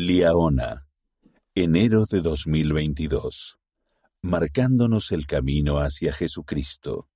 Liaona, enero de 2022, marcándonos el camino hacia Jesucristo.